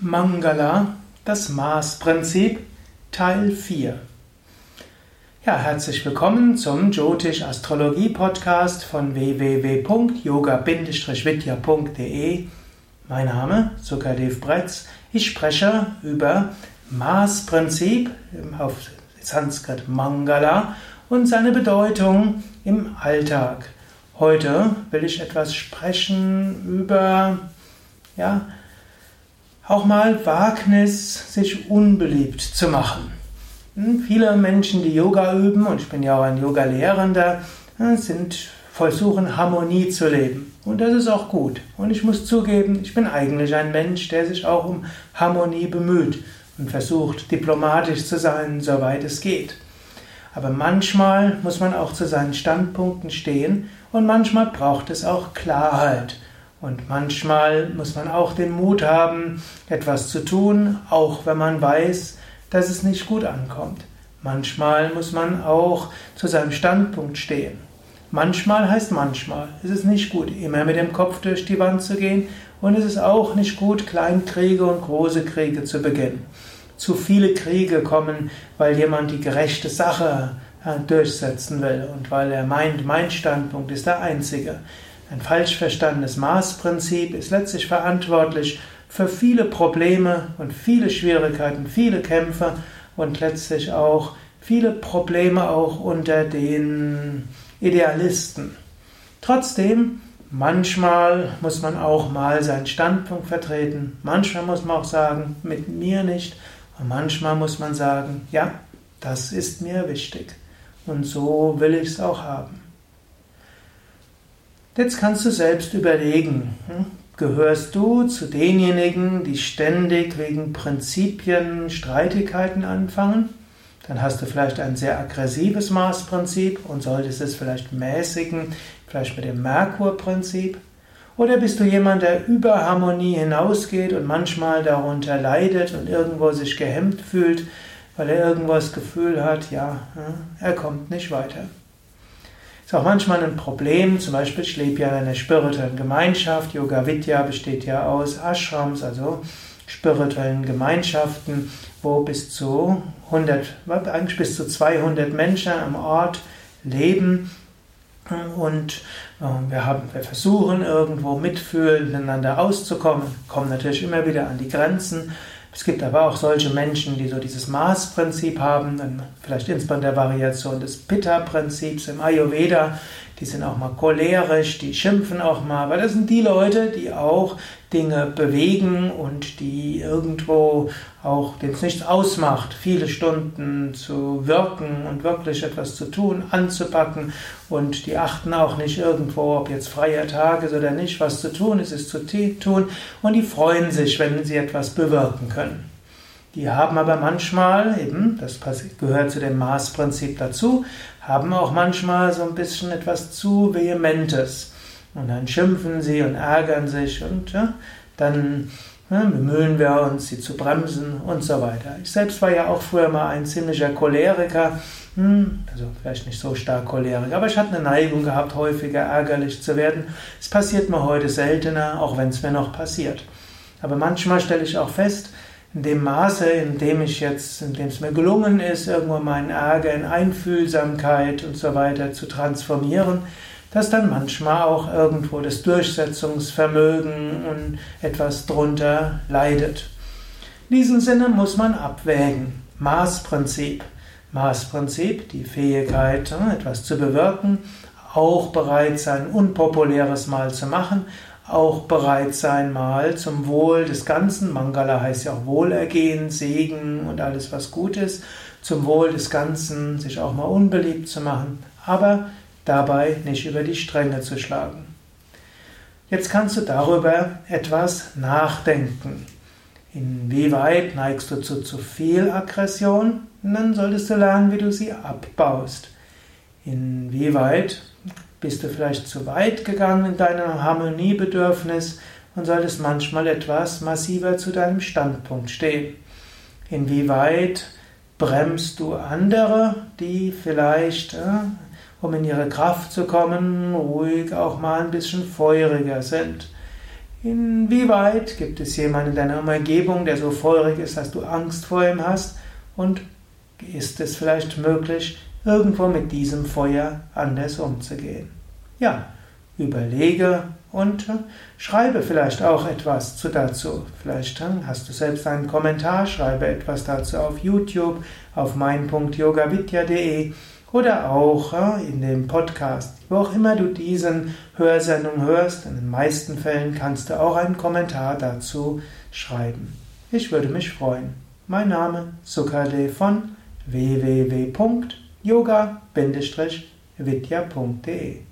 Mangala, das Maßprinzip, Teil 4. Ja, herzlich willkommen zum Jyotish Astrologie Podcast von www.yoga-vidya.de. Mein Name Sukadev Bretz. Ich spreche über Maßprinzip auf Sanskrit Mangala und seine Bedeutung im Alltag. Heute will ich etwas sprechen über ja, auch mal Wagnis, sich unbeliebt zu machen. Hm, viele Menschen, die Yoga üben, und ich bin ja auch ein Yoga-Lehrender, hm, sind versuchen Harmonie zu leben. Und das ist auch gut. Und ich muss zugeben, ich bin eigentlich ein Mensch, der sich auch um Harmonie bemüht und versucht, diplomatisch zu sein, soweit es geht. Aber manchmal muss man auch zu seinen Standpunkten stehen und manchmal braucht es auch Klarheit. Und manchmal muss man auch den Mut haben, etwas zu tun, auch wenn man weiß, dass es nicht gut ankommt. Manchmal muss man auch zu seinem Standpunkt stehen. Manchmal heißt manchmal. Es ist nicht gut, immer mit dem Kopf durch die Wand zu gehen und es ist auch nicht gut, Kleinkriege und große Kriege zu beginnen. Zu viele Kriege kommen, weil jemand die gerechte Sache äh, durchsetzen will und weil er meint, mein Standpunkt ist der einzige. Ein falsch verstandenes Maßprinzip ist letztlich verantwortlich für viele Probleme und viele Schwierigkeiten, viele Kämpfe und letztlich auch viele Probleme auch unter den Idealisten. Trotzdem, manchmal muss man auch mal seinen Standpunkt vertreten, manchmal muss man auch sagen, mit mir nicht, und manchmal muss man sagen, ja, das ist mir wichtig und so will ich es auch haben. Jetzt kannst du selbst überlegen, hm, gehörst du zu denjenigen, die ständig wegen Prinzipien Streitigkeiten anfangen? Dann hast du vielleicht ein sehr aggressives Maßprinzip und solltest es vielleicht mäßigen, vielleicht mit dem Merkurprinzip. Oder bist du jemand, der über Harmonie hinausgeht und manchmal darunter leidet und irgendwo sich gehemmt fühlt, weil er irgendwo das Gefühl hat, ja, hm, er kommt nicht weiter. Ist auch manchmal ein Problem, zum Beispiel, ich lebe ja in einer spirituellen Gemeinschaft, Yoga Vidya besteht ja aus Ashrams, also spirituellen Gemeinschaften, wo bis zu 100, eigentlich bis zu 200 Menschen am Ort leben. Und äh, wir, haben, wir versuchen irgendwo mitfühlend miteinander auszukommen, kommen natürlich immer wieder an die Grenzen es gibt aber auch solche Menschen, die so dieses Maßprinzip haben, vielleicht insbesondere der Variation des Pitta-Prinzips im Ayurveda. Die sind auch mal cholerisch, die schimpfen auch mal, aber das sind die Leute, die auch Dinge bewegen und die irgendwo auch, denen es nichts ausmacht, viele Stunden zu wirken und wirklich etwas zu tun, anzupacken. Und die achten auch nicht irgendwo, ob jetzt freier Tag ist oder nicht, was zu tun ist, ist zu tun. Und die freuen sich, wenn sie etwas bewirken können. Die haben aber manchmal, eben, das gehört zu dem Maßprinzip dazu, haben auch manchmal so ein bisschen etwas zu Vehementes. Und dann schimpfen sie und ärgern sich und ja, dann ja, bemühen wir uns, sie zu bremsen und so weiter. Ich selbst war ja auch früher mal ein ziemlicher Choleriker, hm, also vielleicht nicht so stark Choleriker, aber ich hatte eine Neigung gehabt, häufiger ärgerlich zu werden. Es passiert mir heute seltener, auch wenn es mir noch passiert. Aber manchmal stelle ich auch fest, in dem Maße, in dem ich jetzt, in dem es mir gelungen ist, irgendwo meinen Ärger in Einfühlsamkeit und so weiter zu transformieren, dass dann manchmal auch irgendwo das Durchsetzungsvermögen und etwas drunter leidet. In diesem Sinne muss man abwägen. Maßprinzip. Maßprinzip, die Fähigkeit, etwas zu bewirken, auch bereit sein, unpopuläres Mal zu machen, auch bereit sein, mal zum Wohl des Ganzen, Mangala heißt ja auch Wohlergehen, Segen und alles, was gut ist, zum Wohl des Ganzen sich auch mal unbeliebt zu machen, aber dabei nicht über die Stränge zu schlagen. Jetzt kannst du darüber etwas nachdenken. Inwieweit neigst du zu zu viel Aggression? dann solltest du lernen, wie du sie abbaust. Inwieweit bist du vielleicht zu weit gegangen in deinem Harmoniebedürfnis und solltest manchmal etwas massiver zu deinem Standpunkt stehen? Inwieweit bremst du andere, die vielleicht, äh, um in ihre Kraft zu kommen, ruhig auch mal ein bisschen feuriger sind? Inwieweit gibt es jemanden in deiner Umgebung, der so feurig ist, dass du Angst vor ihm hast? Und ist es vielleicht möglich, irgendwo mit diesem Feuer anders umzugehen? Ja, überlege und schreibe vielleicht auch etwas dazu. Vielleicht hast du selbst einen Kommentar, schreibe etwas dazu auf YouTube, auf mein.yogavidya.de oder auch in dem Podcast. Wo auch immer du diesen Hörsendung hörst, in den meisten Fällen kannst du auch einen Kommentar dazu schreiben. Ich würde mich freuen. Mein Name Sukade von www.yoga-vidya.de